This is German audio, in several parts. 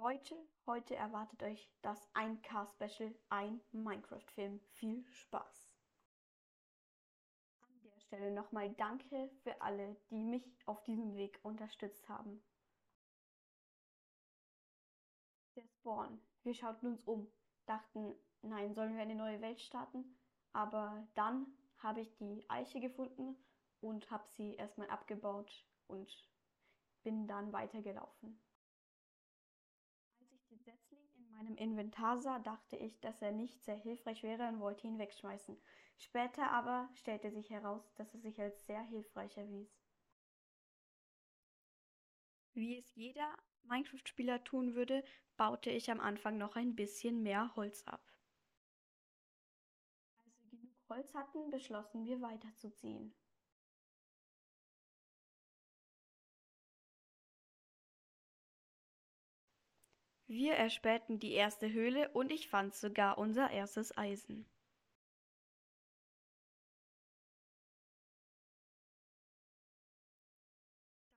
Leute, heute erwartet euch das 1K-Special, ein Minecraft-Film. Viel Spaß! An der Stelle nochmal Danke für alle, die mich auf diesem Weg unterstützt haben. Der Spawn. Wir schauten uns um, dachten, nein, sollen wir eine neue Welt starten? Aber dann habe ich die Eiche gefunden und habe sie erstmal abgebaut und bin dann weitergelaufen. Als ich den Setzling in meinem Inventar sah, dachte ich, dass er nicht sehr hilfreich wäre und wollte ihn wegschmeißen. Später aber stellte sich heraus, dass er sich als sehr hilfreich erwies. Wie es jeder Minecraft-Spieler tun würde, baute ich am Anfang noch ein bisschen mehr Holz ab. Als wir genug Holz hatten, beschlossen wir weiterzuziehen. Wir erspähten die erste Höhle und ich fand sogar unser erstes Eisen.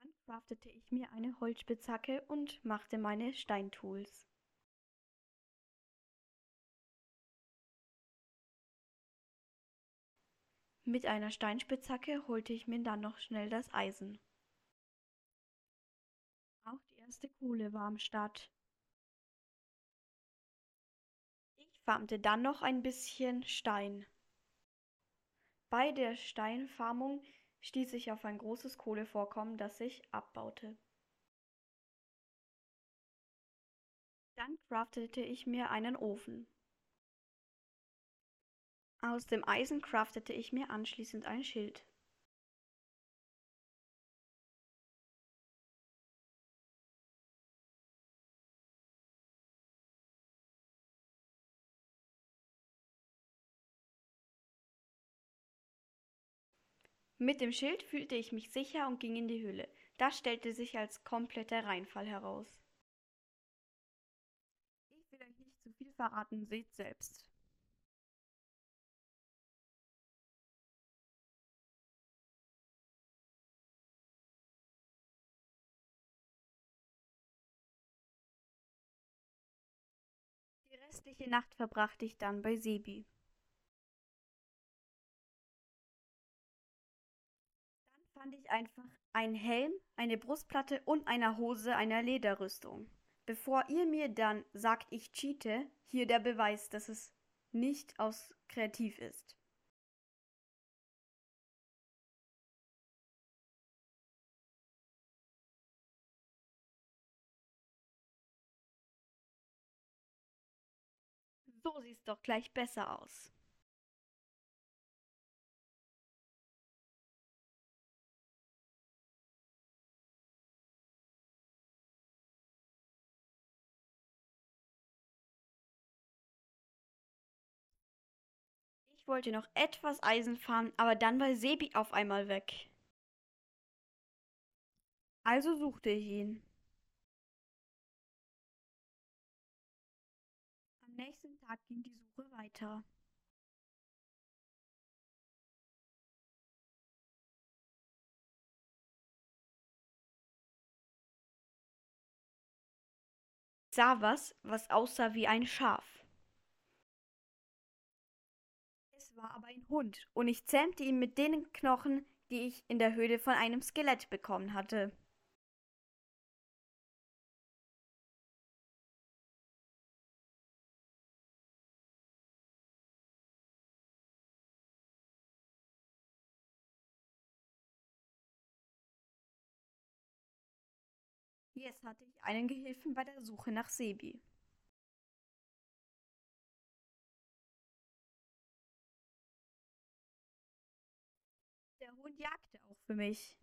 Dann craftete ich mir eine Holzspitzhacke und machte meine Steintools. Mit einer Steinspitzhacke holte ich mir dann noch schnell das Eisen. Auch die erste Kohle war am Start. Farmte dann noch ein bisschen Stein. Bei der Steinfarmung stieß ich auf ein großes Kohlevorkommen, das sich abbaute. Dann craftete ich mir einen Ofen. Aus dem Eisen craftete ich mir anschließend ein Schild. Mit dem Schild fühlte ich mich sicher und ging in die Höhle. Das stellte sich als kompletter Reinfall heraus. Ich will euch nicht zu viel verraten, seht selbst. Die restliche Nacht verbrachte ich dann bei Sebi. Einfach einen Helm, eine Brustplatte und eine Hose einer Lederrüstung. Bevor ihr mir dann sagt, ich cheate, hier der Beweis, dass es nicht aus kreativ ist. So sieht's doch gleich besser aus. Wollte noch etwas Eisen farmen, aber dann war Sebi auf einmal weg. Also suchte ich ihn. Am nächsten Tag ging die Suche weiter. Ich sah was, was aussah wie ein Schaf. War aber ein Hund, und ich zähmte ihn mit den Knochen, die ich in der Höhle von einem Skelett bekommen hatte. Jetzt hatte ich einen Gehilfen bei der Suche nach Sebi. Für mich.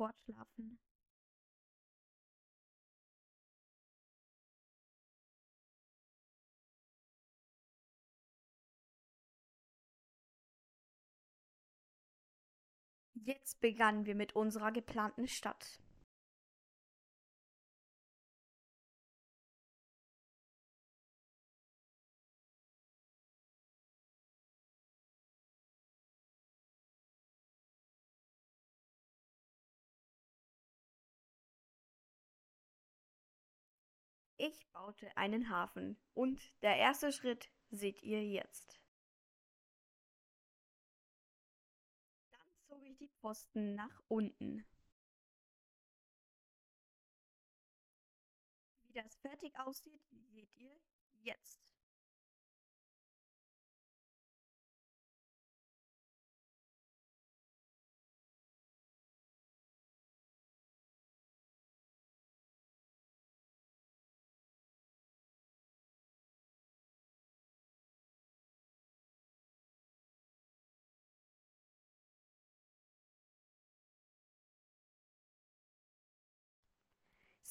sofort Jetzt begannen wir mit unserer geplanten Stadt. Ich baute einen Hafen und der erste Schritt seht ihr jetzt. Dann zog ich die Pfosten nach unten. Wie das fertig aussieht, seht ihr jetzt.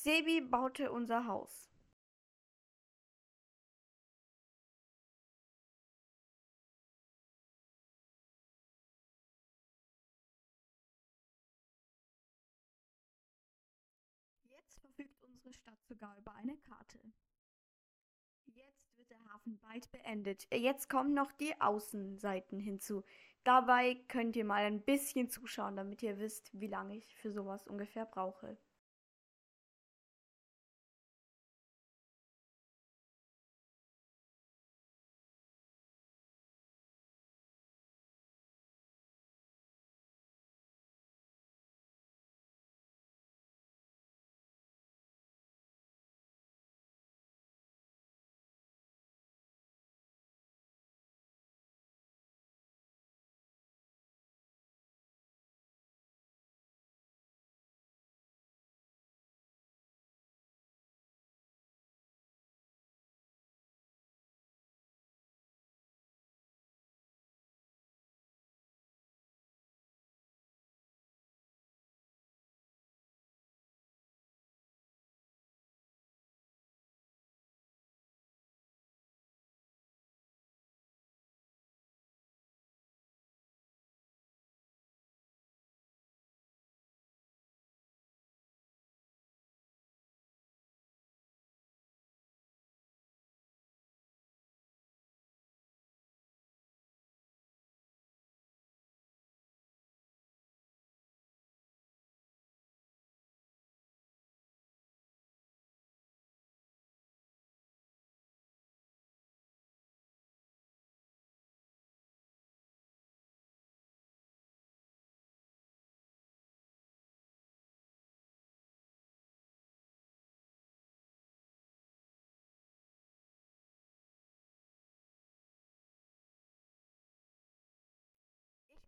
Sebi baute unser Haus. Jetzt verfügt unsere Stadt sogar über eine Karte. Jetzt wird der Hafen bald beendet. Jetzt kommen noch die Außenseiten hinzu. Dabei könnt ihr mal ein bisschen zuschauen, damit ihr wisst, wie lange ich für sowas ungefähr brauche.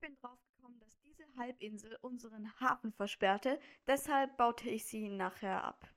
Bin draufgekommen, dass diese Halbinsel unseren Hafen versperrte, deshalb baute ich sie nachher ab.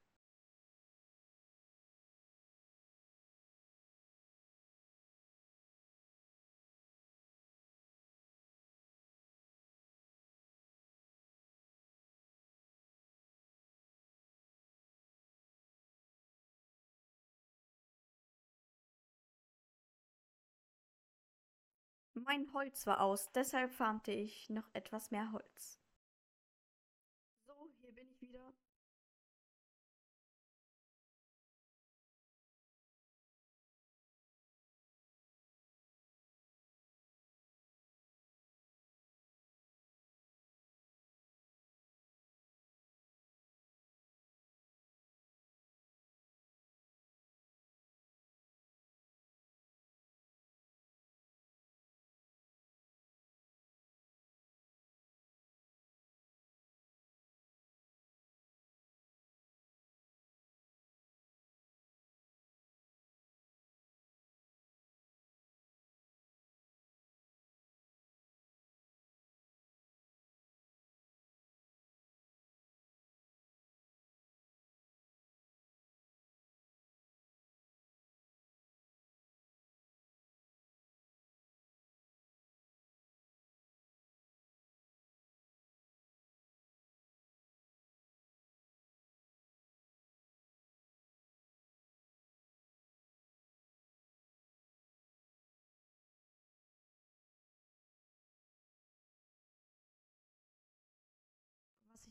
Mein Holz war aus, deshalb farmte ich noch etwas mehr Holz.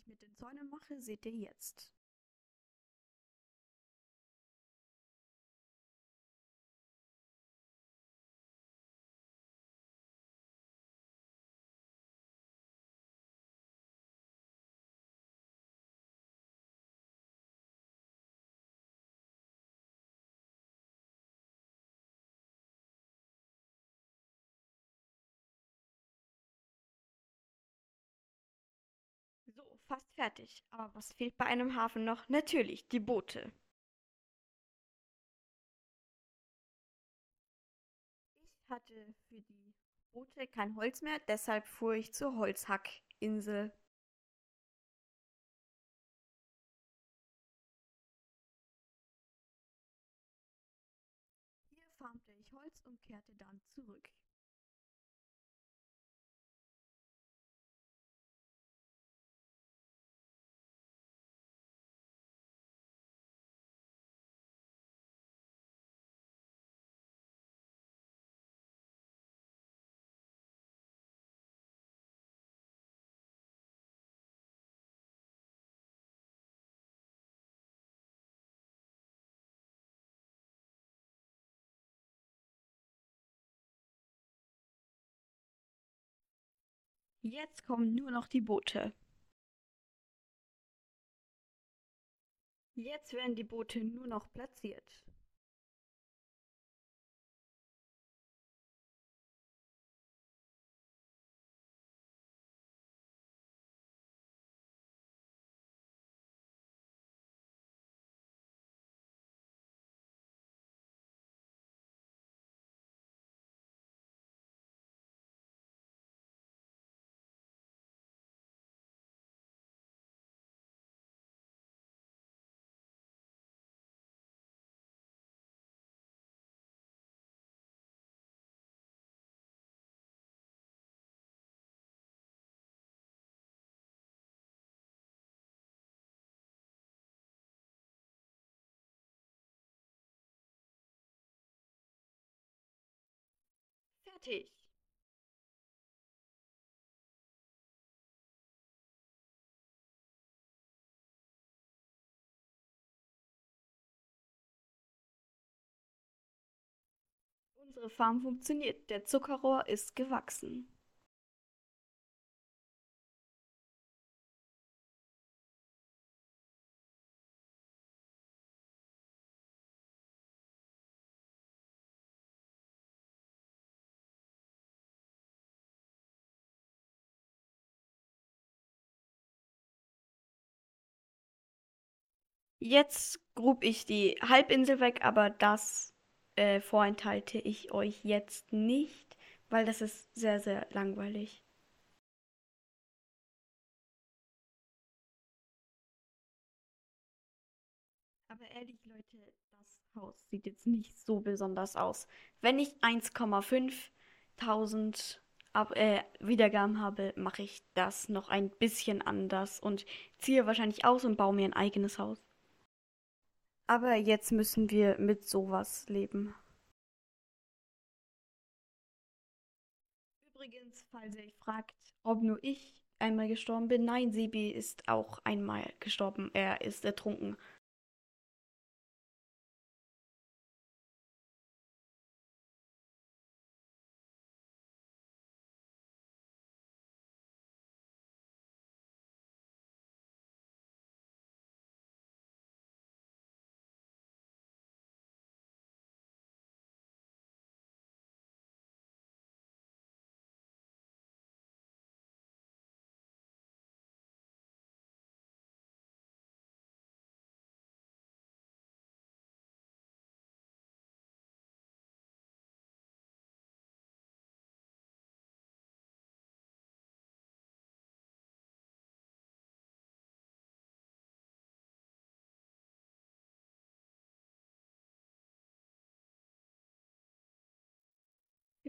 Ich mit den Zäunen mache, seht ihr jetzt. Fast fertig. Aber was fehlt bei einem Hafen noch? Natürlich, die Boote. Ich hatte für die Boote kein Holz mehr, deshalb fuhr ich zur Holzhackinsel. Jetzt kommen nur noch die Boote. Jetzt werden die Boote nur noch platziert. Fertig. Unsere Farm funktioniert. Der Zuckerrohr ist gewachsen. Jetzt grub ich die Halbinsel weg, aber das äh, vorenthalte ich euch jetzt nicht, weil das ist sehr, sehr langweilig. Aber ehrlich, Leute, das Haus sieht jetzt nicht so besonders aus. Wenn ich 1,5 Ab äh, Wiedergaben habe, mache ich das noch ein bisschen anders und ziehe wahrscheinlich aus und baue mir ein eigenes Haus. Aber jetzt müssen wir mit sowas leben. Übrigens, falls ihr euch fragt, ob nur ich einmal gestorben bin, nein, Sebi ist auch einmal gestorben. Er ist ertrunken.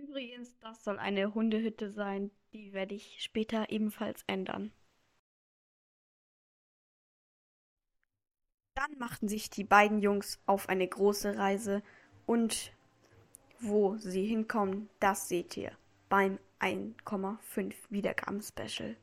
Übrigens, das soll eine Hundehütte sein. Die werde ich später ebenfalls ändern. Dann machten sich die beiden Jungs auf eine große Reise und wo sie hinkommen, das seht ihr beim 1,5 Wiedergaben-Special.